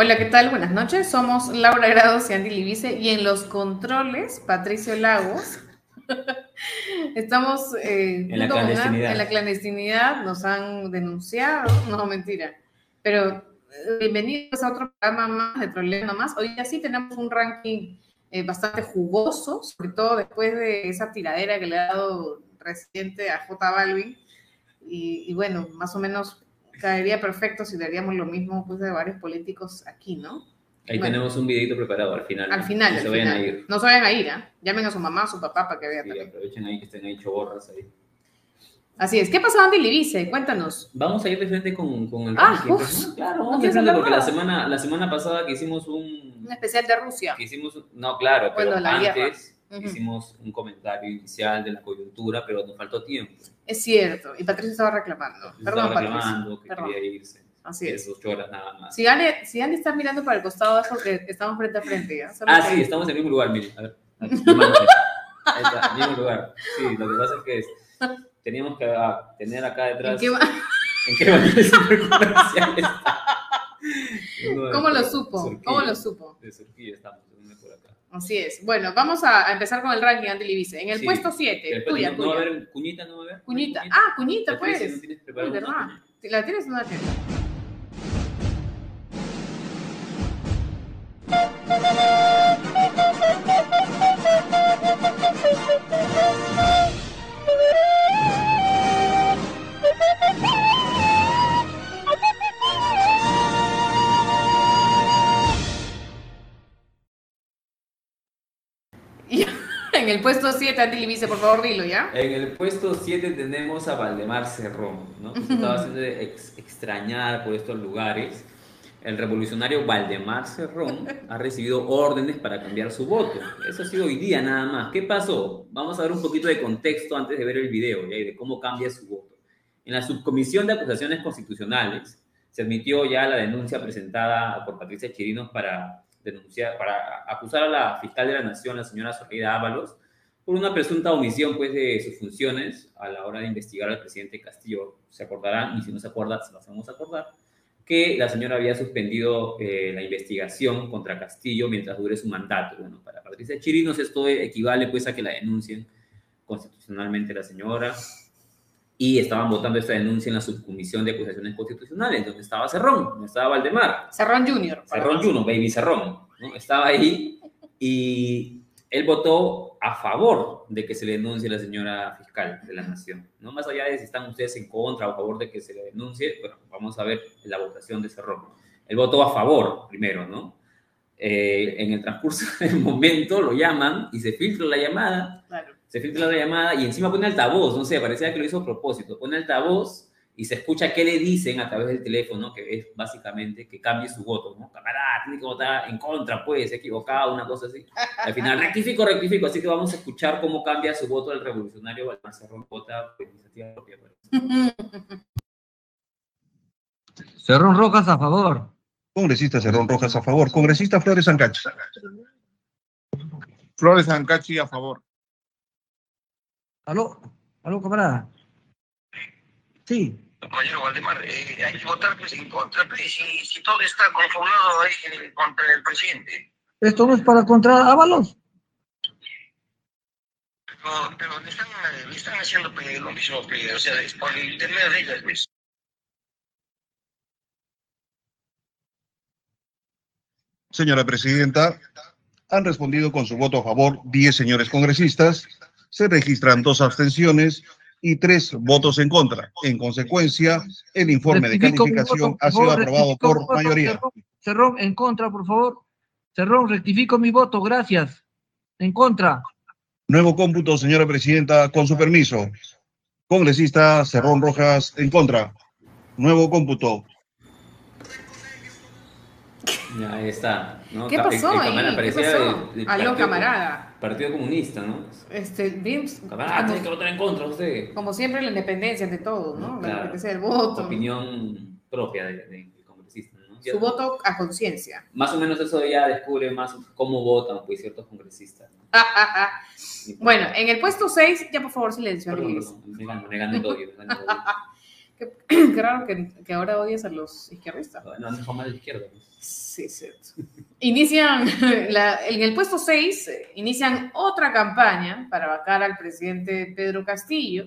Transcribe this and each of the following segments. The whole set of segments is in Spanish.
Hola, ¿qué tal? Buenas noches. Somos Laura Grados y Andy Libice y en los controles, Patricio Lagos. Estamos eh, en, la clandestinidad. en la clandestinidad, nos han denunciado, no, mentira. Pero eh, bienvenidos a otro programa más de Problema Más. Hoy ya sí tenemos un ranking eh, bastante jugoso, sobre todo después de esa tiradera que le ha dado reciente a J Balvin. Y, y bueno, más o menos caería perfecto si daríamos lo mismo pues, de varios políticos aquí, ¿no? Ahí tenemos un videito preparado al final. Al final, no se vayan a ir. No se vayan a ir, ¿eh? Llamen a su mamá, a su papá para que vean. Sí, aprovechen ahí que estén ahí choborras ahí. Así es. ¿Qué pasó Andy Libice? Cuéntanos. Vamos a ir de frente con, con el ah, uf, Claro, vamos a ir porque la semana, la semana pasada que hicimos un... Un especial de Rusia. Que hicimos, no, claro, pero antes hicimos un comentario inicial de la coyuntura, pero nos faltó tiempo. Es cierto, y Patricia estaba reclamando. Perdón, estaba reclamando que quería irse. Así es. Ocho horas nada más. Si Anne, si está mirando para el costado es porque estamos frente a frente. ¿ya? Ah, sí, estamos en el mismo lugar, mire. A ver, ahí está, mismo lugar. Sí, lo que pasa es que es, teníamos que ah, tener acá detrás. ¿En qué? ¿En qué va? ¿Cómo lo supo? ¿Cómo lo supo? De Surquía estamos. Así es. Bueno, vamos a empezar con el ranking Andy Libice. En el puesto 7, tuya, no, tuya. va a haber cuñita, no va a haber. Cuñita. Ah, cuñita, pues. No tienes preparado verdad. ¿La tienes o no la En el puesto 7, Andy Libice, por favor, dilo, ¿ya? En el puesto 7 tenemos a Valdemar Cerrón, ¿no? Se estaba haciendo extrañar por estos lugares. El revolucionario Valdemar Cerrón ha recibido órdenes para cambiar su voto. Eso ha sido hoy día nada más. ¿Qué pasó? Vamos a ver un poquito de contexto antes de ver el video ¿ya? y de cómo cambia su voto. En la subcomisión de acusaciones constitucionales se admitió ya la denuncia presentada por Patricia Chirinos para denunciar, para acusar a la fiscal de la Nación, la señora Sorrida Ábalos, por una presunta omisión pues, de sus funciones a la hora de investigar al presidente Castillo. Se acordarán, y si no se acuerdan, se lo a acordar, que la señora había suspendido eh, la investigación contra Castillo mientras dure su mandato. Bueno, para Patricia Chirinos esto equivale pues a que la denuncien constitucionalmente la señora y estaban votando esta denuncia en la subcomisión de acusaciones constitucionales, donde estaba Cerrón, donde estaba Valdemar. Cerrón Junior. Cerrón Junior, Baby Cerrón, ¿no? Estaba ahí y él votó a favor de que se le denuncie a la señora fiscal de la Nación. No más allá de si están ustedes en contra o a favor de que se le denuncie, bueno, vamos a ver la votación de Cerrón. Él votó a favor primero, ¿no? Eh, en el transcurso del momento lo llaman y se filtra la llamada. Claro se filtra la llamada y encima pone altavoz, no sé, parecía que lo hizo a propósito, pone altavoz y se escucha qué le dicen a través del teléfono, que es básicamente que cambie su voto, ¿no? Camarada, tiene que votar en contra, pues, equivocado, una cosa así. Al final, rectifico, rectifico, así que vamos a escuchar cómo cambia su voto el revolucionario Valdemar Cerrón, vota por iniciativa propia. Cerrón Rojas a favor. Congresista Cerrón Rojas a favor. Congresista Flores Ancachi. Flores Ancachi a favor. ¿Aló? ¿Aló, camarada? Sí. Compañero Valdemar, eh, hay que votar pues, en contra, pues, si, si todo está conformado ahí eh, contra el presidente. ¿Esto no es para contra Ábalos? Pero, pero le, están, le están haciendo pues, lo mismo, pues, o sea, es por el intermedio de ellas, pues. Señora Presidenta, han respondido con su voto a favor 10 señores congresistas se registran dos abstenciones y tres votos en contra. En consecuencia, el informe de calificación ha sido aprobado por mayoría. Cerrón, en contra, por favor. Cerrón, rectifico mi voto, gracias. En contra. Nuevo cómputo, señora presidenta, con su permiso. Congresista Cerrón Rojas, en contra. Nuevo cómputo. Ahí está. ¿Qué pasó ahí? ¿Qué pasó? Aló, camarada. Partido Comunista, ¿no? Este, bien, ah, tiene que votar en contra usted. Como siempre, la independencia de todo, ¿no? La independencia del voto. Opinión propia del de, congresistas. ¿no? Ya- Su voto a conciencia. Más o menos eso ya descubre más cómo votan pues, ciertos congresistas. ¿no? Bueno, en el puesto 6, ya por favor silencio, Perdón, perdón, me gano, me gano el odio. me gano el odio. Qué, qué raro que, que ahora odias a los izquierdistas. No, no fue a la izquierda. pues. Sí, cierto. Inician, en el puesto 6, eh, inician otra campaña para vacar al presidente Pedro Castillo,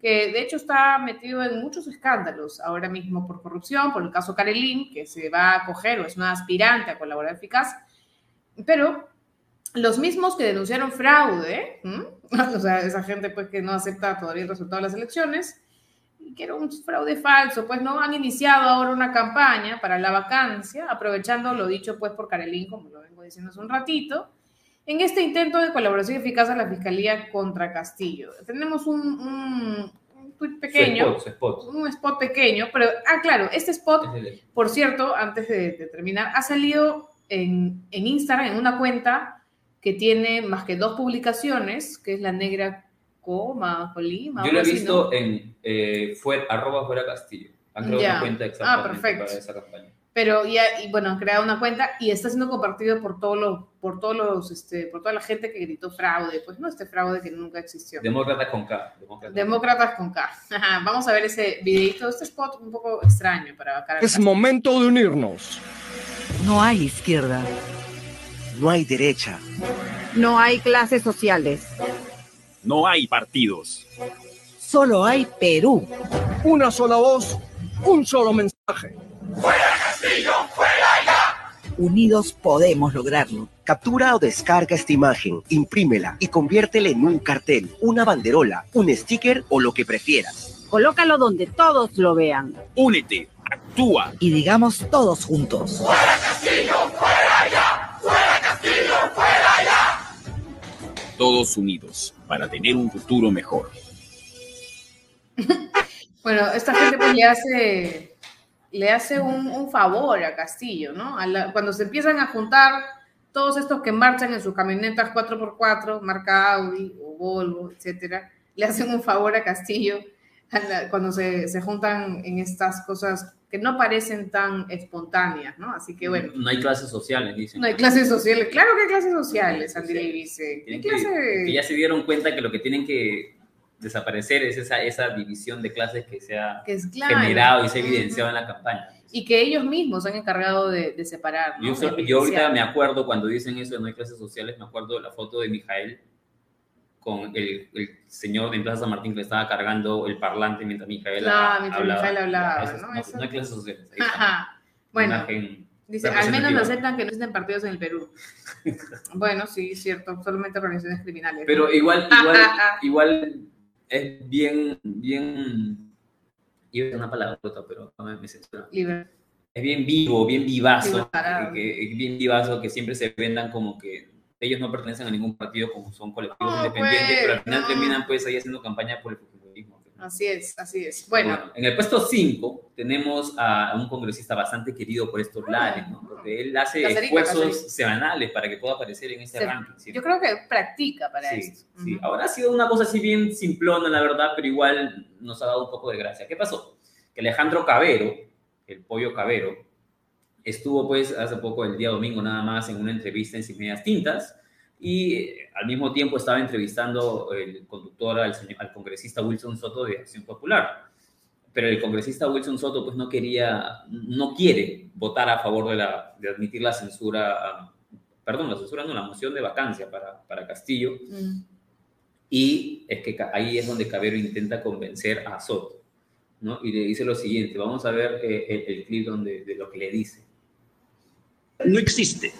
que de hecho está metido en muchos escándalos ahora mismo por corrupción, por el caso Carelín, que se va a acoger o es una aspirante a colaborar eficaz, pero los mismos que denunciaron fraude, ¿m? o sea, esa gente pues que no acepta todavía el resultado de las elecciones, que era un fraude falso, pues no han iniciado ahora una campaña para la vacancia, aprovechando lo dicho pues por Carelín, como lo vengo diciendo hace un ratito, en este intento de colaboración eficaz a la Fiscalía contra Castillo. Tenemos un, un, un tuit pequeño, spot, spot. un spot pequeño, pero, ah, claro, este spot Es por cierto, antes de, de terminar, ha salido en, en Instagram, en una cuenta que tiene más que dos publicaciones, que es la negra coma, colima. Yo lo he visto ¿no? en eh, fuera, arroba fuera Castillo. Han creado Ya. una cuenta Ah, exactamente perfecto. para esa campaña. Pero ya, y bueno, han creado una cuenta y está siendo compartido por todos los, por todos los, este, por toda la gente que gritó fraude. Pues no, este fraude que nunca existió. Demócratas con K. Demócratas. Demócratas con K. Ajá, Vamos a ver ese videito, este spot un poco extraño para vacar al Es momento de unirnos. No hay izquierda. No hay derecha. No hay clases sociales. No hay partidos. Solo hay Perú. Una sola voz, un solo mensaje. Unidos podemos lograrlo. Captura o descarga esta imagen, imprímela y conviértela en un cartel, una banderola, un sticker o lo que prefieras. Colócalo donde todos lo vean. Únete, actúa. Y digamos todos juntos. Todos unidos para tener un futuro mejor. Bueno, esta gente pues le hace, le hace un, favor a Castillo, ¿no? Cuando se empiezan a juntar todos estos que marchan en sus camionetas 4x4, marca Audi o Volvo, etcétera, le hacen un favor a Castillo cuando se, se juntan en estas cosas que no parecen tan espontáneas, ¿no? Así que bueno, No hay clases sociales, dicen. no hay clases sociales. Claro que hay clases sociales, Andy Sociales. dice. ¿Qué Tienen que, clase? que ya se dieron cuenta que lo que tienen que desaparecer es esa, esa división de clases que se ha que claro. generado y se ha evidenciado en la campaña. Y que ellos mismos se han encargado de, de separar. ¿no? Yo, yo ahorita me acuerdo cuando dicen eso de no hay clases sociales, me acuerdo de la foto de Mijael con el, el señor de Plaza San Martín que le estaba cargando el parlante mientras Mijael Claro, mientras hablaba, ¿no? no, Eso. no hay clases sociales. ahí. Ajá. Bueno, dice, al menos aceptan que no existen partidos en el Perú. bueno, sí, cierto, solamente organizaciones criminales. Pero igual, igual, igual es bien, bien, iba a una palabra, pero no me, censura. Es bien vivo, bien vivazo, que- bien vivazo, que siempre se vendan como que ellos no pertenecen a ningún partido, como son colectivos No, independientes, pues, pero al final no. terminan pues ahí haciendo campaña por el fujimorismo. Así es, así es. Bueno, en el puesto 5 tenemos a, un congresista bastante querido por estos lares, ¿no? Porque él hace Cacerita, esfuerzos Cacerita. semanales para que pueda aparecer en este Se- ranking. ¿sí? yo creo que practica para Sí, esto. sí. Ujú. Ahora ha sido una cosa así bien simplona, la verdad, pero igual nos ha dado un poco de gracia. ¿Qué pasó? Que Alejandro Cabero, el pollo Cabero, estuvo pues hace poco, el día domingo nada más, en una entrevista en Sin Medias Tintas y eh, al mismo tiempo estaba entrevistando el conductor al, señor- al congresista Wilson Soto de Acción Popular. Pero el congresista Wilson Soto pues no quería, no quiere votar a favor de, la, de admitir la censura, perdón, la censura no, la moción de vacancia para, para Castillo. Mm. Y es que ahí es donde Cabero intenta convencer a Soto, ¿no? Y le dice lo siguiente, vamos a ver eh, el, el clip donde, de lo que le dice. No existe.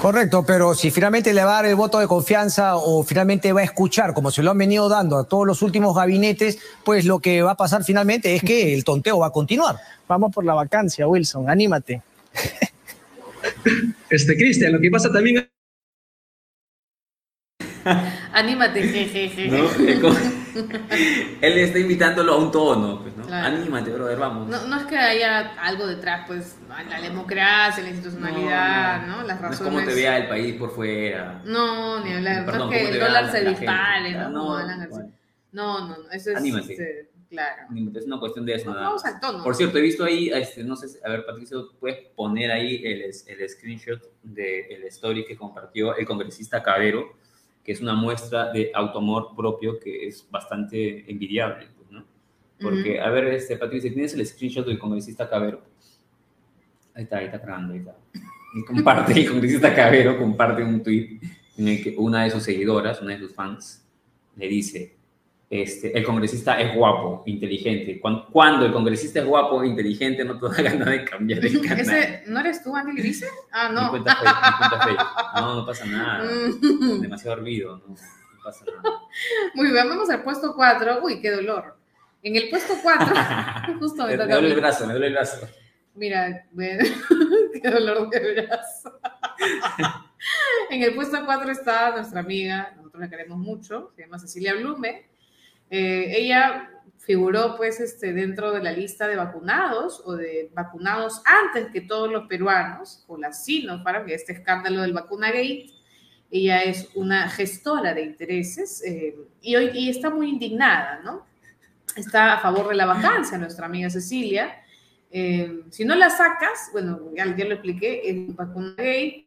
Correcto, pero si finalmente le va a dar el voto de confianza o finalmente va a escuchar, como se lo han venido dando a todos los últimos gabinetes, pues lo que va a pasar finalmente es que el tonteo va a continuar. Vamos por la vacancia, Wilson, anímate. Este, Cristian, lo que pasa también Anímate, jejeje. ¿no? Él está invitándolo a un tono, pues, ¿no? Claro. Anímate, brother, vamos. No, no es que haya algo detrás, pues, la democracia, la institucionalidad, ¿no? Las No es razones. como te vea el país por fuera. No, ni hablar. Perdón, no es que ¿cómo te el dólar la- se dispare? ¿no? No, no, no, no, eso es. Anímate. este, Claro. Es una cuestión de eso. nada Vamos al tono. Por cierto, he visto ahí, este, no sé, si- a ver, Patricio, puedes poner ahí el, el screenshot del story que compartió el congresista Cabero, que es una muestra de automor propio que es bastante envidiable, pues, ¿no? Porque, Ujú. a ver, este, Patricio, ¿tienes el screenshot del congresista Cabero? Ahí está, ahí está grabando, ahí está. Y comparte, el congresista Cabero comparte un tweet en el que una de sus seguidoras, una de sus fans, le dice, este, el congresista es guapo, inteligente. Cuando, cuando el congresista es guapo, inteligente, no te da ganas de cambiar de canal. ¿Ese, ¿No eres tú, Andy Libice? Ah, Mi no. cuenta fake, mi cuenta fake. No, no pasa nada. Mm. Demasiado ruido, no, no pasa nada. Muy bien, vamos al puesto 4. Uy, qué dolor. En el puesto 4, justo me Me, duele el brazo, me duele el brazo. Mira, qué dolor de brazo. en el puesto 4 está nuestra amiga, nosotros la queremos mucho, se llama Cecilia Blume. Eh, ella figuró pues este, dentro de la lista de vacunados o de vacunados antes que todos los peruanos con la Sinopharm, que este escándalo del vacunagate. Ella es una gestora de intereses eh, y hoy y está muy indignada, ¿no? Está a favor de la vacancia, nuestra amiga Cecilia. Eh, si no la sacas, bueno, ya, ya lo expliqué, es vacuna gay,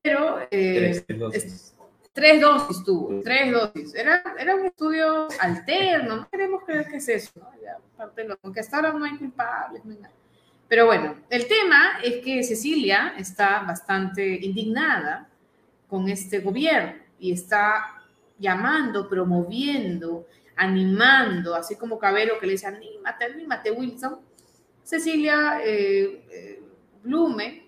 pero eh, Tres tres dosis tuvo, tres dosis. Era, era un estudio alterno, no queremos creer que es eso, ¿no? Ya, aparte de lo que hasta ahora no hay culpables, no hay nada. Pero bueno, el tema es que Cecilia está bastante indignada con este gobierno y está llamando, promoviendo, animando, así como Cabero que le dice, anímate, anímate, Wilson. Cecilia eh, eh, Blume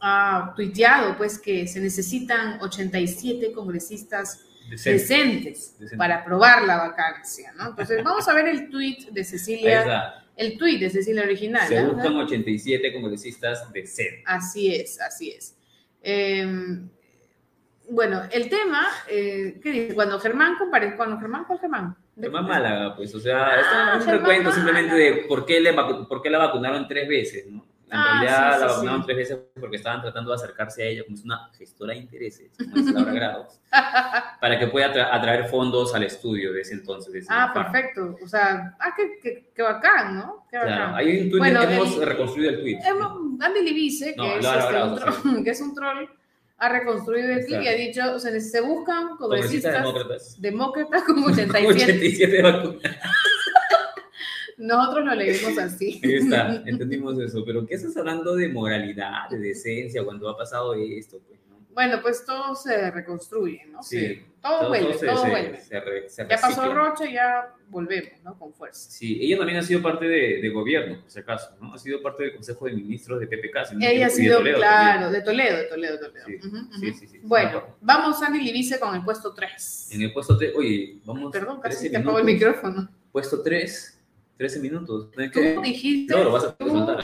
ha tuiteado pues que se necesitan 87 congresistas Decente. decentes Decente. para aprobar la vacancia, ¿no? Entonces vamos a ver el tuit de Cecilia, el tuit de Cecilia original. Se ¿no? buscan 87 congresistas decentes. Así es, así es. Eh, bueno, el tema, eh, ¿qué dice? Cuando Germán compareció, cuando Germán, ¿cuál Germán? Germán Málaga, pues, o sea, esto Ah, es un recuento simplemente de por qué, le por qué la vacunaron tres veces, ¿no? En Ah, realidad sí, la sí, vacunaron sí. tres veces porque estaban tratando de acercarse a ella, como es una gestora de intereses, como es Laura Grados, para que pueda atra- atraer fondos al estudio de ese entonces. de Ah, Sinopharm. perfecto. O sea, ah, qué, qué, qué bacán, ¿no? Qué bacán. Claro, hay un tweet Bueno, que hemos el- reconstruido el tweet. Hemos- Andy Libice, que, No, es Laura este, Bravo, un troll, que es un troll, ha reconstruido el tweet y ha dicho, o sea, se buscan Congresistas congresistas demócratas. demócratas con 87. 87 vacunas. Nosotros lo leímos así. Ahí está, entendimos eso. Pero ¿qué estás hablando de moralidad, de decencia, cuando ha pasado esto? Pues, ¿no? Bueno, pues todo se reconstruye, ¿no? Sí, Se- todo, vuelve, todo se- vuelve. se se ya pasó. Roche, ya volvemos, ¿no? Con fuerza. Sí, ella también ha sido parte de, de gobierno, por si acaso, ¿no? Ha sido parte del Consejo de Ministros de PPK. si no Ella ha de sido, Toledo claro, de Toledo, de Toledo, de Toledo. Sí, Ujú, ujú. sí, sí, sí. Bueno, vamos Andy Libice con el puesto 3. En el puesto 3, oye, vamos. Perdón, 13 casi te apagó el micrófono. Puesto 3, 13 minutos. ¿No es Tú que- dijiste, No, lo vas a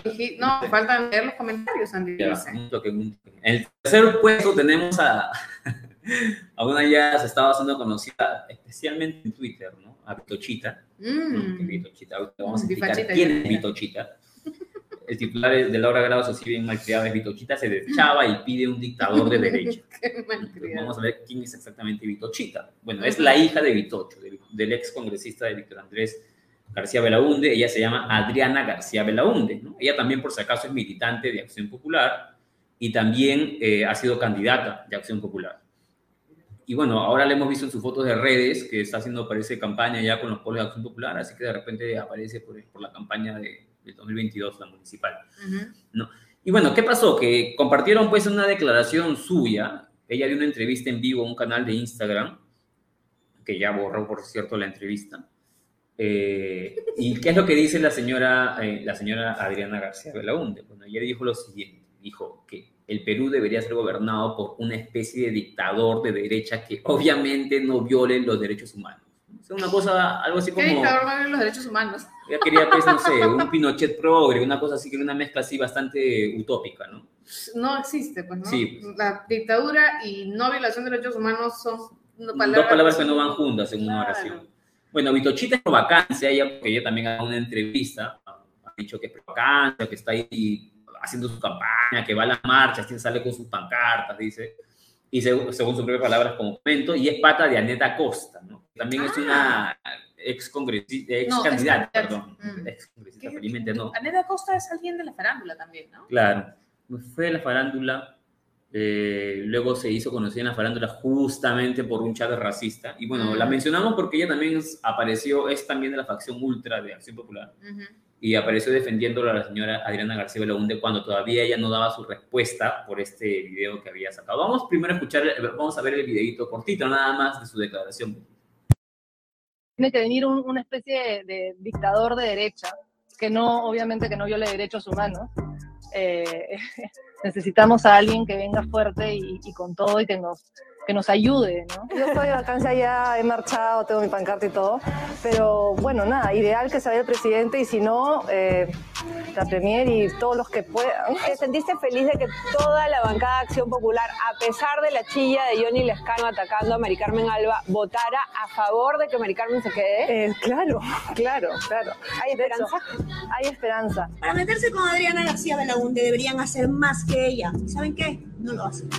dijiste- no, faltan leer los comentarios, Andy Ya, Libice. un toque, un toque. En el tercer puesto tenemos a, a una ya se estaba haciendo conocida, especialmente en Twitter, ¿no? A Vitochita. Mm. Vitochita, vamos a explicar quién es. Vitochita. El titular de Laura Grados, así bien malcriado, es Vitochita, se deschaba y pide un dictador de derecha. Entonces, vamos a ver quién es exactamente Vitochita. Bueno, es la hija de Vitocho, del, del ex congresista de Víctor Andrés García Belaunde. Ella se llama Adriana García Belaunde. ¿no? Ella también, por si acaso, es militante de Acción Popular y también eh, ha sido candidata de Acción Popular. Y bueno, ahora le hemos visto en sus fotos de redes que está haciendo, parece, campaña ya con los polos de Acción Popular, así que de repente aparece por, por la campaña de, del 2022, la municipal. Ujú. Y bueno, ¿qué pasó? Que compartieron pues una declaración suya. Ella dio una entrevista en vivo a un canal de Instagram, que ya borró, por cierto, la entrevista. Eh, ¿Y qué es lo que dice la señora, eh, la señora Adriana García Belaunde? Bueno, ella dijo lo siguiente, dijo que el Perú debería ser gobernado por una especie de dictador de derecha que obviamente no viole los derechos humanos. Es una cosa, algo así ¿Qué como... dictador vive los derechos humanos? Ella quería, pues, no sé, un Pinochet progre, una cosa así, que una mezcla así bastante utópica, ¿no? No existe, pues, ¿no? Sí. La dictadura y no violación de derechos humanos son palabras, Dos palabras que no van juntas en una oración. Bueno, Vitochita es pro vacancia, ella, porque ella también ha dado una entrevista, ha dicho que es pro vacancia, que está ahí haciendo su campaña, que va a las marchas, sale con sus pancartas, dice, y según, según sus propias palabras como comento, y es pata de Aneta Costa, ¿no? También es una, ex congresista, ex No, candidata, ex perdón. Mm. Ex congresista, felizmente no. Aneda Costa es alguien de la farándula también, ¿no? Claro, fue de la farándula, eh, luego se hizo conocida en la farándula justamente por un chat racista. Y bueno, la mencionamos porque ella también apareció, es también de la facción ultra de Acción Popular. Y apareció defendiendo a la señora Adriana García Belaunde cuando todavía ella no daba su respuesta por este video que había sacado. Vamos primero a escuchar, vamos a ver el videito cortito nada más de su declaración. tiene que venir un- una especie de, de dictador de derecha, que no, obviamente que no viole derechos humanos. Eh, necesitamos a alguien que venga fuerte y, y con todo y que nos, que nos ayude, ¿no? Yo estoy de vacancia ya, he marchado, tengo mi pancarta y todo, pero bueno, nada, ideal que se vaya el presidente y si no, eh, la Premier y todos los que puedan. ¿Te sentiste feliz de que toda la bancada de Acción Popular, a pesar de la chilla de Johnny Lescano atacando a Mari Carmen Alba, votara a favor de que Mari Carmen se quede? Eh, claro, claro, claro. ¿Hay esperanza? Hay esperanza. Para meterse con Adriana García Belaunde deberían hacer más que ella. ¿Saben qué? No lo hacen.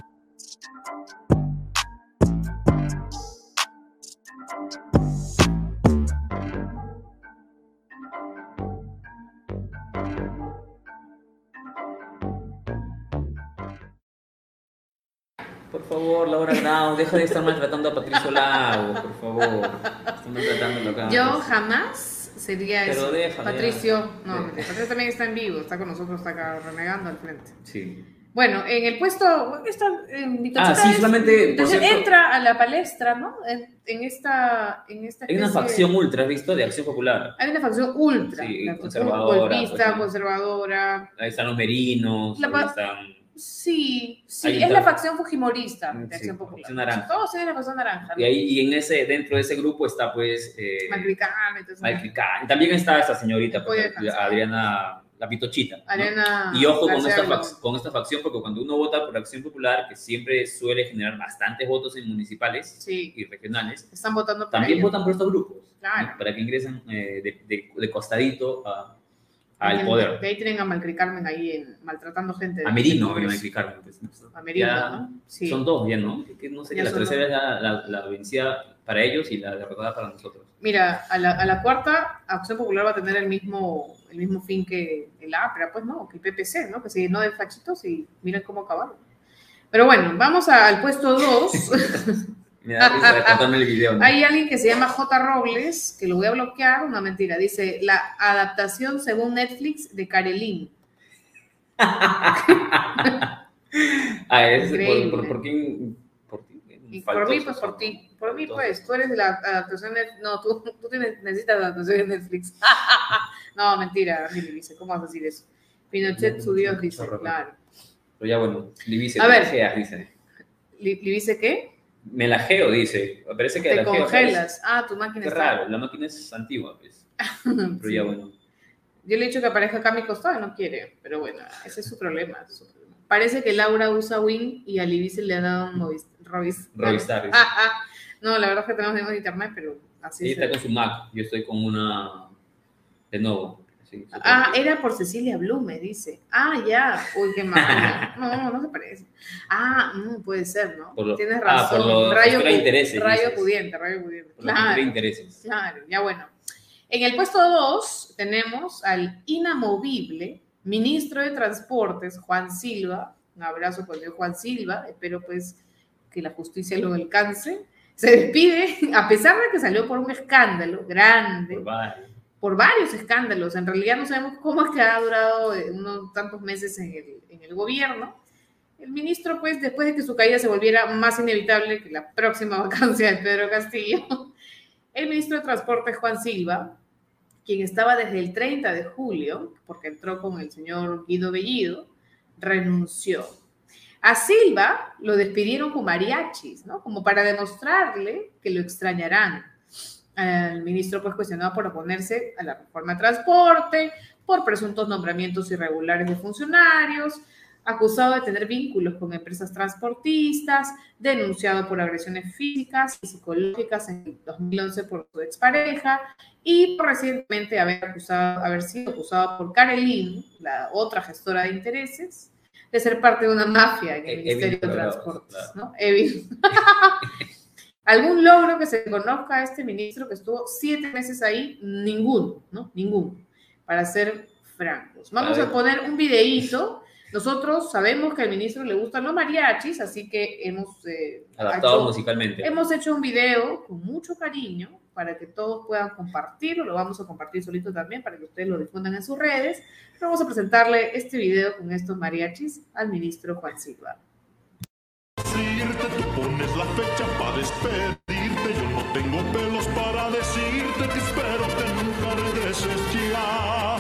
Favor, Laura Grau, deja de estar maltratando a Patricio Lago, por favor. Están maltratándolo acá. Yo jamás sería Pero eso. Patricio, ya. no, Sí. Patricio también está en vivo, está con nosotros, está acá renegando al frente. Sí. Bueno, en el puesto, esta, en mi Ah, sí, es- solamente, entonces cierto- entra a la palestra, ¿no? En, en esta, en esta Hay una facción ultra, ¿has visto? De Acción Popular. Hay una facción ultra, Sí, la- conservadora, golpista, pues, conservadora. Ahí están los merinos, La ahí están... Sí, sí, es la facción fujimorista de Sí, Acción Popular. naranja. Todos tienen la facción naranja. Y, ahí, y en ese, dentro de ese grupo está, pues... Eh, Malcricán, entonces, Malcricán. Y también está esta señorita, pues, de. Adriana, la pitochita. ¿no? Y ojo con esta, con esta facción, porque cuando uno vota por Acción Popular, que siempre suele generar bastantes votos en municipales y regionales, Están votando por también ellos. votan por estos grupos, ¿no? Claro. para que ingresen eh, de, de- de costadito a- al poder. De ahí tienen a Malcri Carmen ahí en- maltratando gente. A Merino, voy a explicar. pues, A Merino, Ya ¿no? Sí. Son dos ya, ¿no? Que no sé, Ya la tercera es la, la, la vencida para ellos y la derrotada para nosotros. Mira, a la, a la cuarta, Acción Popular va a tener el mismo, el mismo fin que el APRA, pues, ¿no? Que el PPC, ¿no? Que se llenó de fachitos y miren cómo acabaron. Pero bueno, vamos a- al puesto 2. Me da risa de contarme el video. ¿no? Hay alguien que se llama J. Robles, que lo voy a bloquear, una mentira. Dice, la adaptación según Netflix de Karelin. Ah, es por, por, por quién. Por ti. Y por mí, pues por ti. Por mí, pues, tú eres de la adaptación de... No, tú, tú tienes, necesitas adaptación de Netflix. no, mentira, Lili dice, ¿cómo vas a decir eso? Pinochet, su Dios, dice, claro. Pero ya bueno, Libice, A ver. dice. Li- ¿Li dice qué? Me lajeo, dice. Parece que Te lajeo, ¿sabes? congelas. Ah, tu máquina Qué está... raro, la máquina es antigua, pues. Pero ya bueno. Yo le he dicho que aparezca acá a mi costado y no quiere, pero bueno, ese es su problema. su problema. Parece que Laura usa Win y a Libby se le ha dado un Rovistar. Ah, ah. No, la verdad es que tenemos internet, pero así Ella es. está con su Mac, yo estoy con una de nuevo. Sí, Ah, era por Cecilia Blume, dice. Ah, ya. Uy, qué mal. No, no se parece. Ah, mm, puede ser, ¿no? Por lo- Tienes ah, razón. por los rayo, pu- intereses, rayo pudiente, rayo pudiente. Por la Claro. intereses. Claro, ya bueno. En el puesto 2 tenemos al inamovible ministro de Transportes, Juan Silva. Un abrazo con el Juan Silva. Espero pues que la justicia lo alcance. Se despide, a pesar de que salió por un escándalo grande, Vale. Por varios escándalos. En realidad no sabemos cómo es que ha durado eh, unos tantos meses en el, gobierno. El ministro, pues, después de que su caída se volviera más inevitable que la próxima vacancia de Pedro Castillo, el ministro de Transporte, Juan Silva, quien estaba desde el 30 de julio, porque entró con el señor Guido Bellido, renunció. A Silva lo despidieron con mariachis, ¿no? Como para demostrarle que lo extrañarán. El ministro pues cuestionado por oponerse a la reforma de transporte, por presuntos nombramientos irregulares de funcionarios, acusado de tener vínculos con empresas transportistas, denunciado por agresiones físicas y psicológicas en el 2011 por su expareja y por recientemente haber, acusado, haber sido acusado por Karelin, la otra gestora de intereses, de ser parte de una mafia en el E- Ministerio Evil de Transportes, claro. ¿no? Evil. ¿Algún logro que se conozca a este ministro que estuvo siete meses ahí? Ninguno, ¿no? Ninguno, para ser francos. Vamos a, poner un videíto. Nosotros sabemos que al ministro le gustan los mariachis, así que hemos, eh, Adaptado hecho- musicalmente. hemos hecho un video con mucho cariño para que todos puedan compartirlo. Lo vamos a compartir solito también para que ustedes lo difundan en sus redes. Vamos a presentarle este video con estos mariachis al ministro Juan Silva. Tú pones la fecha para despedirte. Yo no tengo pelos para decirte que espero que nunca regreses ya.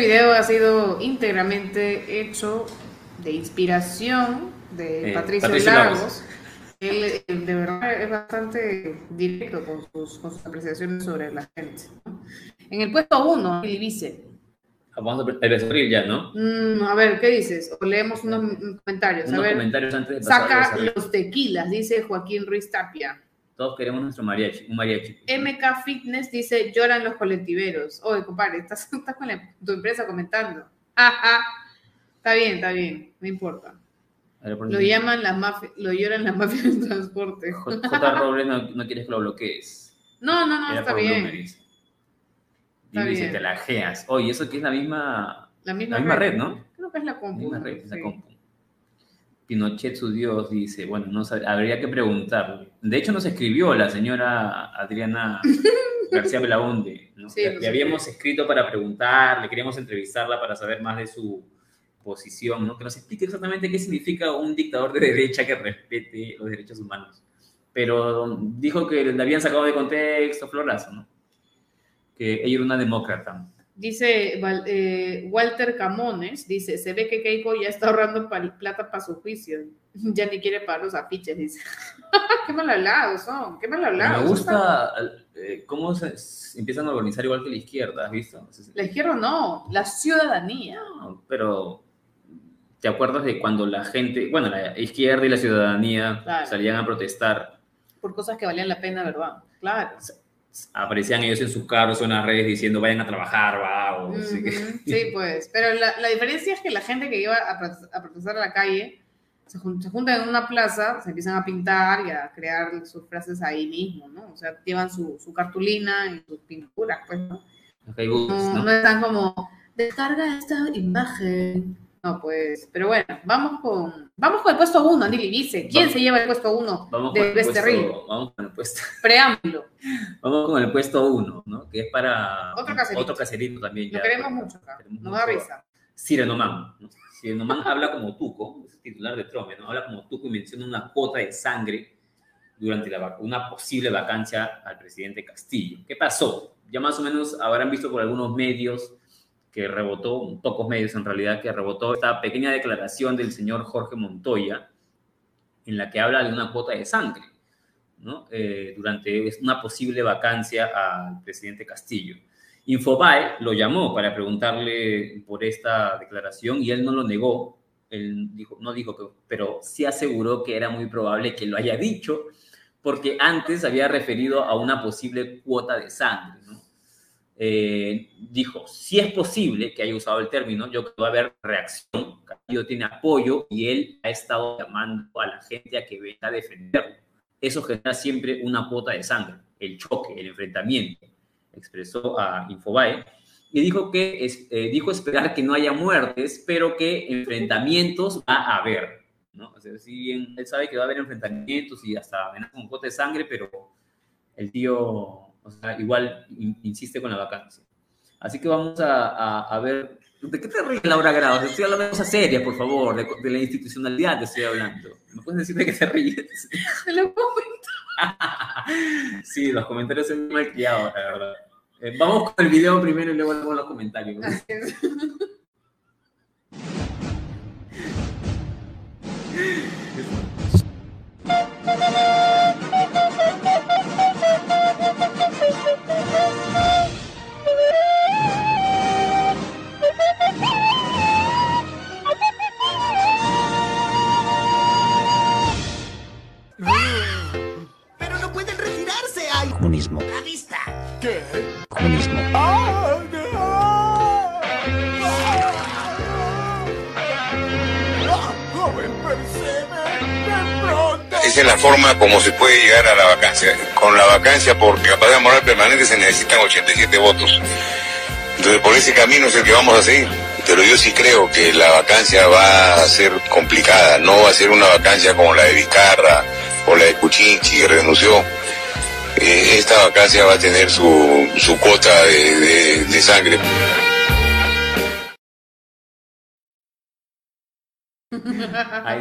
Video ha sido íntegramente hecho de inspiración de Eh, Patricio, Patricio Lagos. Lagos. Él eh, de verdad es bastante directo con sus, con sus apreciaciones sobre la gente. En el puesto uno, Lili dice, Vamos a el besorril ya, ¿no? mm, a ver, ¿qué dices? O leemos unos comentarios. a Unos ver, comentarios antes de pasar al saca los tequilas, dice Joaquín Ruiz Tapia. Todos queremos nuestro mariachi, un mariachi. MK Fitness dice, lloran los colectiveros. Oye, compadre, estás, estás con la- tu empresa comentando. Ajá. Está bien, está bien, no importa. Lo llaman las mafias, lo lloran las mafias del transporte. J. J. Robles no, no quieres que lo bloquees. No, no, no, Era está bien. Dice. Está Y dice, bien. te la jeas. Oye, eso que es la misma, La misma, la misma red, ¿no? Creo que es la compu. misma ¿no? red, es la compu. Pinochet, su Dios, dice, bueno, no habría que preguntarle. De hecho, nos escribió la señora Adriana García Belaunde. ¿no? Sí, le habíamos escrito para preguntarle, queríamos entrevistarla para saber más de su posición, ¿no? que nos explique exactamente qué significa un dictador de derecha que respete los derechos humanos. Pero dijo que le habían sacado de contexto, Florazo, ¿no? que ella era una demócrata. Dice eh, Walter Camones, dice, se ve que Keiko ya está ahorrando plata para su juicio. Ya ni quiere pagar los afiches, dice. qué mal hablados son, qué mal hablados. Me gusta eh, cómo se, empiezan a organizar igual que la izquierda, ¿has visto? La izquierda no, la ciudadanía. Pero, ¿te acuerdas de cuando la gente, bueno, la izquierda y la ciudadanía Claro. salían a protestar? Por cosas que valían la pena, ¿verdad? Claro. Aparecían ellos en sus carros o en las redes diciendo vayan a trabajar, vagos. así que- Sí, pues. Pero la, la diferencia es que la gente que iba a, pro- a protestar a la calle se, jun- se juntan en una plaza, se empiezan a pintar y a crear sus frases ahí mismo, ¿no? O sea, llevan su, su cartulina y sus pinturas, pues, ¿no? Hay buses, No, ¿no? no están como, descarga esta imagen. No, pues, pero bueno, vamos con, vamos con el puesto uno, Andy dice. ¿Quién Vamos. se lleva el puesto uno Vamos con, de el Becerril? puesto, vamos con el puesto. Preámbulo. Vamos con el puesto uno, ¿no? Que es para Otro caserito. otro caserito también. Lo ya, queremos pues, mucho acá. queremos Nos da mucho. risa. Sirenoman. ¿no? Sirenoman habla como Tuco, es titular de Trome, ¿no? Habla como Tuco y menciona una cuota de sangre durante la, una posible vacancia al presidente Castillo. ¿Qué pasó? Ya más o menos habrán visto por algunos medios que rebotó, pocos medios en realidad, que rebotó esta pequeña declaración del señor Jorge Montoya, en la que habla de una cuota de sangre, ¿no? Eh, durante una posible vacancia al presidente Castillo. Infobae lo llamó para preguntarle por esta declaración y él no lo negó. Él dijo, no dijo que, pero sí aseguró que era muy probable que lo haya dicho, porque antes había referido a una posible cuota de sangre. ¿no? Eh, dijo, si es posible que haya usado el término, yo creo que va a haber reacción. Castillo tiene apoyo y él ha estado llamando a la gente a que venga a defenderlo. Eso genera siempre una cuota de sangre, el choque, el enfrentamiento expresó a Infobae. y dijo que eh, dijo esperar que no haya muertes, pero que enfrentamientos va a haber. ¿no? O sea, si bien él sabe que va a haber enfrentamientos y hasta amenazas con gota de sangre, pero el tío o sea, igual in- insiste con la vacancia. Así que vamos a, a- a ver. ¿De qué te ríes, Laura Grados? Estoy hablando de cosas serias, por favor, de, de la institucionalidad te estoy hablando. ¿Me puedes decir de qué te ríes? Te lo comento. Sí, los comentarios son muy malcriados, la verdad. Eh, vamos con el video primero y luego leemos los comentarios. forma como se puede llegar a la vacancia. Con la vacancia por capacidad moral permanente se necesitan 87 votos. Entonces por ese camino es el que vamos a seguir. Pero yo sí creo que la vacancia va a ser complicada. No va a ser una vacancia como la de Vizcarra o la de Cuchinchi que renunció. Eh, esta vacancia va a tener su, su cuota de, de- de sangre.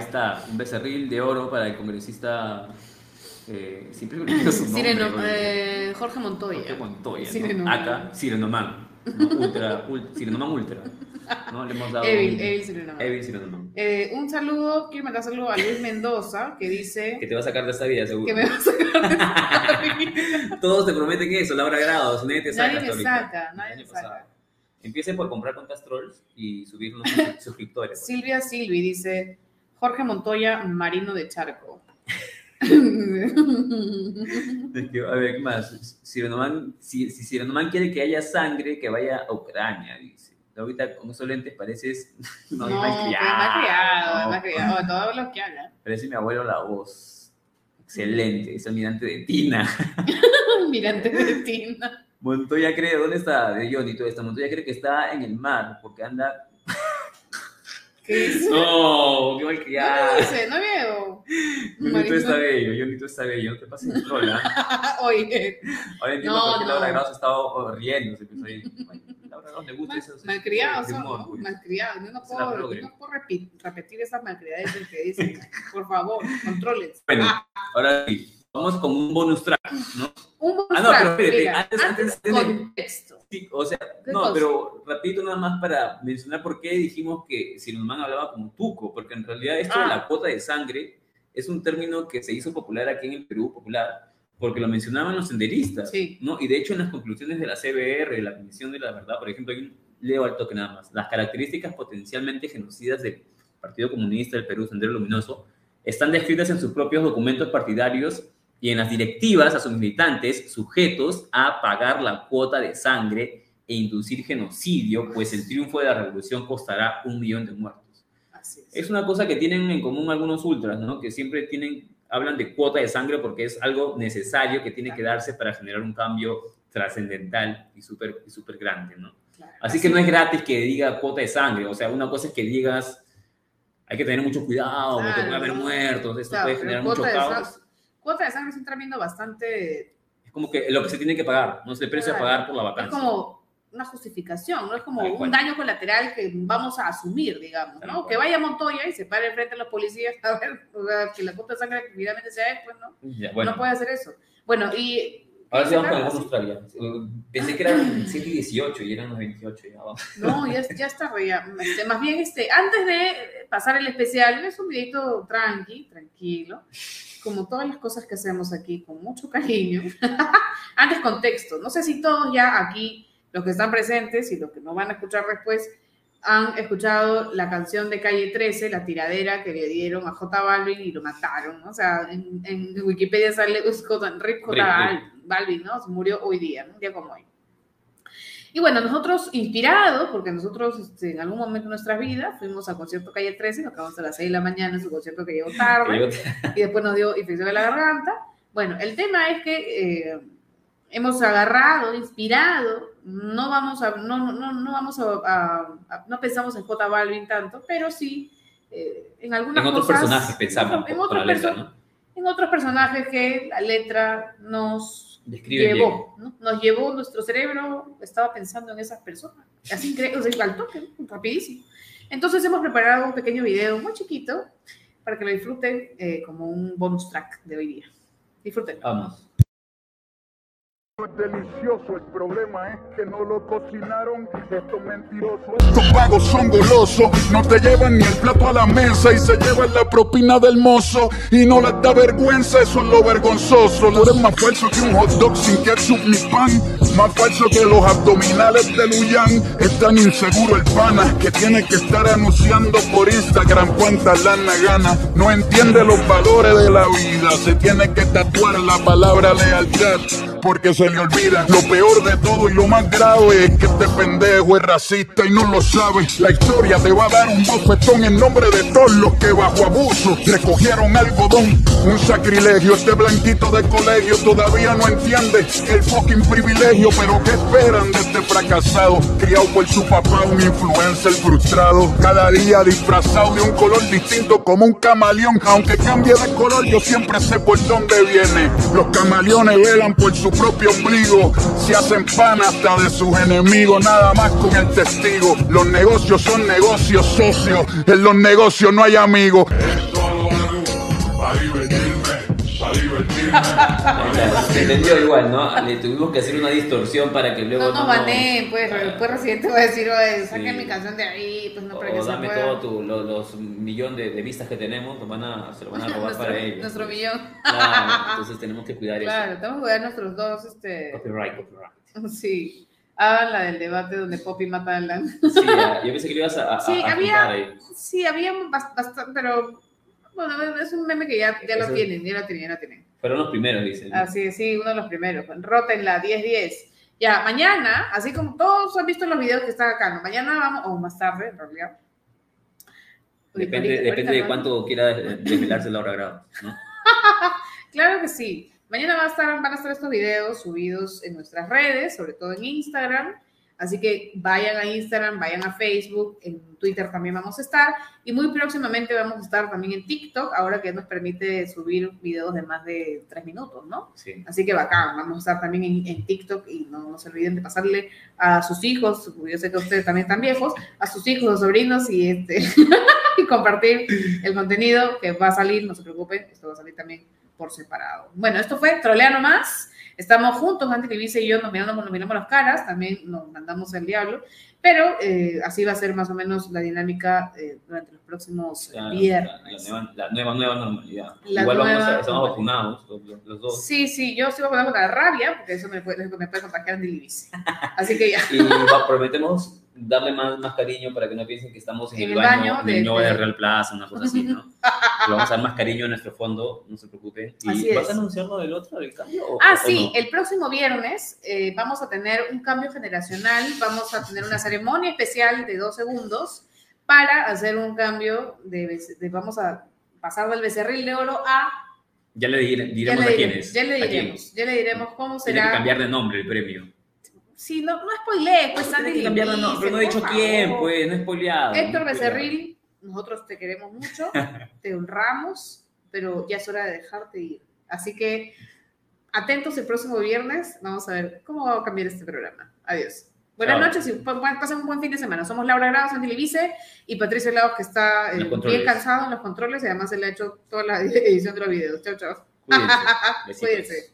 Está, un becerril de oro para el congresista. Eh, siempre me su nombre. Sireno, eh, Jorge Montoya. Jorge Montoya, ¿no? Sirenoman. Acá, Sirenoman. ¿no? Ultra, ul- Sirenoman Ultra. ¿no? Le hemos dado Evil, un- Evil Sirenoman. Evil Sirenoman. Eh, un saludo, quiero mandar saludo a Luis Mendoza, que dice Que te va a sacar de esta vida, seguro. que me va a sacar Todos te prometen eso, Laura Grados. Nadie te saca. Nadie me ahorita. saca, nadie me saca. pasado. Empiece por comprar cuentas trolls y subir unos suscriptores. Silvia Silvi dice Jorge Montoya, Marino de Charco. Es que, a ver, ¿qué más? Si, si quiere que haya sangre, que vaya a Ucrania, dice. Ahorita con esos lentes pareces... No, No, ha criado, me ha criado, todo lo que haga. Parece mi abuelo la voz. Excelente, es almirante de Tina. Mirante de Tina. Montoya cree, ¿dónde está? De Johnny, todo esto. Montoya cree que está en el mar, porque anda... ¿Qué dice? No, qué No malcriado. dice, no veo. Tú está bello, tú está bello, no te pases de troll, ¿ah? Oye, Ahora entiendo No, por qué no. Laura Graus estaba riendo. Se empezó ahí. Laura Graus le gusta eso. malcriados ese son, humor, ¿no? pues. Malcriados. Yo no puedo, yo no puedo repetir esas malcriades que dicen. Por favor, controles. Bueno, Ah, ahora sí. Vamos con un bonus track, ¿no? un bonus Ah, no, track, pero espérate, antes- antes- antes de- contexto. Sí, o sea, ¿Qué no, cosa? pero rapidito nada más para mencionar por qué dijimos que Sirenoman hablaba como tuco, porque en realidad esto de Ah. la cuota de sangre es un término que se hizo popular aquí en el Perú, popular, porque lo mencionaban los senderistas, ¿no? Y de hecho en las conclusiones de la CBR, de la Comisión de la Verdad, por ejemplo, hay un, leo al toque nada más, las características potencialmente genocidas del Partido Comunista del Perú, Sendero Luminoso, están descritas en sus propios documentos partidarios y en las directivas a sus militantes sujetos a pagar la cuota de sangre e inducir genocidio, pues el triunfo de la revolución costará un millón de muertos. Así es. Es una cosa que tienen en común algunos ultras, ¿no? Que siempre tienen, hablan de cuota de sangre porque es algo necesario que tiene que darse para generar un cambio trascendental y súper y súper grande, ¿no? Así que no es gratis que diga cuota de sangre, o sea, una cosa es que digas hay que tener mucho cuidado, porque Claro, puede haber muertos, esto Claro, puede generar mucho caos. Cuota de sangre es un término bastante. Es como que lo que se tiene que pagar, no es el precio a Claro. pagar por la Es vacancia. como una justificación, no es como Tal un daño colateral que vamos a asumir, digamos, ¿no? Que vaya Montoya y se pare enfrente de los policías a ver, o sea, que la cuota de sangre finalmente sea él, pues no. Ya, bueno. No puede hacer eso. Bueno, y. Ahora sí ¿qué vamos con ya. Uh, Pensé que eran 7 y 18 y eran los 28 ya. vamos. No, ya, ya está, ya. Este, más bien, este, antes de pasar el especial, es un videito tranqui, tranquilo, como todas las cosas que hacemos aquí, con mucho cariño. antes contexto, no sé si todos ya aquí, los que están presentes y los que no van a escuchar después, han escuchado la canción de Calle 13, la tiradera que le dieron a J Balvin y lo mataron, ¿no? O sea, en, en Wikipedia sale Rick J. Al- Balvin, ¿no? Se murió hoy día, ¿no? un día como hoy. Y bueno, nosotros inspirados, porque nosotros este, en algún momento de nuestra vida fuimos al concierto Calle 13, nos acabamos a las 6 de la mañana en su concierto que llegó tarde, y después nos dio infección de la garganta. Bueno, el tema es que eh, hemos agarrado, inspirado, no vamos a, no, no, no vamos a, a- a- no pensamos en J Balvin tanto, pero sí eh, en algunas En otros cosas- personajes pensamos en con otros letra, perso- ¿no? en otros personajes que la letra nos Describe llevó, ¿no? nos llevó, nuestro cerebro estaba pensando en esas personas, así increíble, o sea, al toque, rapidísimo. Entonces hemos preparado un pequeño video muy chiquito para que lo disfruten eh, como un bonus track de hoy día. Disfruten. Vamos. Es delicioso, el problema es que no lo cocinaron estos mentirosos. Estos vagos son golosos, no te llevan ni el plato a la mesa y se llevan la propina del mozo y no les da vergüenza, eso es lo vergonzoso. Tú eres más falso que un hot dog sin ketchup ni pan, más falso que los abdominales de Luyan. Es tan inseguro el pana que tiene que estar anunciando por Instagram cuántas lana gana. No entiende los valores de la vida, se tiene que tatuar la palabra lealtad porque se le olvida. Lo peor de todo y lo más grave es que este pendejo es racista y no lo sabe. La historia te va a dar un bofetón en nombre de todos los que bajo abuso recogieron algodón. Un sacrilegio, este blanquito de colegio todavía no entiende el fucking privilegio, pero ¿qué esperan de este fracasado? Criado por su papá, un influencer frustrado. Cada día disfrazado de un color distinto como un camaleón. Aunque cambie de color, yo siempre sé por dónde viene. Los camaleones velan por su propio ombligo. Se hacen pan hasta de sus enemigos, nada más con el testigo. Los negocios son negocios socios. En los negocios no hay amigos. Se entendió igual, ¿no? Le tuvimos que hacer una distorsión para que luego No no bané, pues, después residente va a decir, oye, saquen Sí. mi canción de ahí, pues no, para que O se dame pueda. todo tu, lo- los millón de, de vistas que tenemos, nos van a, se lo van a robar nuestro, para ellos. nuestro millón. Claro, entonces tenemos que cuidar Claro, tenemos que cuidar nuestros dos, eso. este, Copyright, copyright. sí. Hagan la del debate donde Poppy mata a Alan. Sí, yo pensé que lo ibas a, a, Sí, a había- ahí. Sí, había bastante, pero bueno, es un meme que ya, ya lo tienen, ya lo tienen, ya lo tienen. Fueron los primeros, dicen. Así sí, uno de los primeros. Rótenla, 10-10. Ya, mañana, así como todos han visto los videos que están acá, ¿no? Mañana vamos, o más tarde, en realidad. Depende, Ahorita- depende ahorita de no. cuánto quiera desvelarse Laura Grado, ¿no? Claro que sí. Mañana va a estar, van a estar estos videos subidos en nuestras redes, sobre todo en Instagram. Así que vayan a Instagram, vayan a Facebook, en Twitter también vamos a estar. Y muy próximamente vamos a estar también en TikTok, ahora que nos permite subir videos de más de tres minutos, ¿no? Sí. Así que bacán, vamos a estar también en, en TikTok y no, no se olviden de pasarle a sus hijos, yo sé que ustedes también están viejos, a sus hijos o sobrinos y, este, y compartir el contenido que va a salir, no se preocupen, esto va a salir también por separado. Bueno, esto fue Trolea Nomás. Estamos juntos, Andy Livise y yo, nos miramos, nos miramos las caras, también nos mandamos el diablo, pero eh, así va a ser más o menos la dinámica eh, durante los próximos La, viernes. la nueva, la nueva, nueva normalidad. La Igual vamos nueva a, estamos vacunados los, los- dos. Sí, sí, yo a poner con la rabia, porque eso me puede, me puede contagiar Andy Livise. Así que ya. Y prometemos darle más, más cariño para que no piensen que estamos en, En el, baño, baño de- nuevo de Real Plaza, una cosa así, ¿no? Le vamos a dar más cariño a nuestro fondo, no se preocupen. ¿Y Así vas es. a anunciar lo del otro, del cambio? o- Ah, o sí, no? el próximo viernes eh, vamos a tener un cambio generacional, vamos a tener una ceremonia especial de dos segundos para hacer un cambio de, de- vamos a pasar del becerril de oro a... Ya le dire- Ya diremos le, a quién diremos, es. ya le diremos, ya le diremos cómo Tiene que será. cambiar de nombre el premio. Sí, no, no spoilees, pues Tiene Andy que nombre, pero no he dicho quién, pues, no he spoileado. Héctor no. Becerril, nosotros te queremos mucho, te honramos, pero ya es hora de dejarte ir. Así que atentos el próximo viernes, vamos a ver cómo va a cambiar este programa. Adiós. Buenas noches y pa- pa- pasen un buen fin de semana. Somos Laura Grados, Sandy Libice y Patricio Lagos, que está eh, bien cansado en los controles y además se le ha hecho toda la edición de los videos. Chao, chao. Cuídense. Cuídense.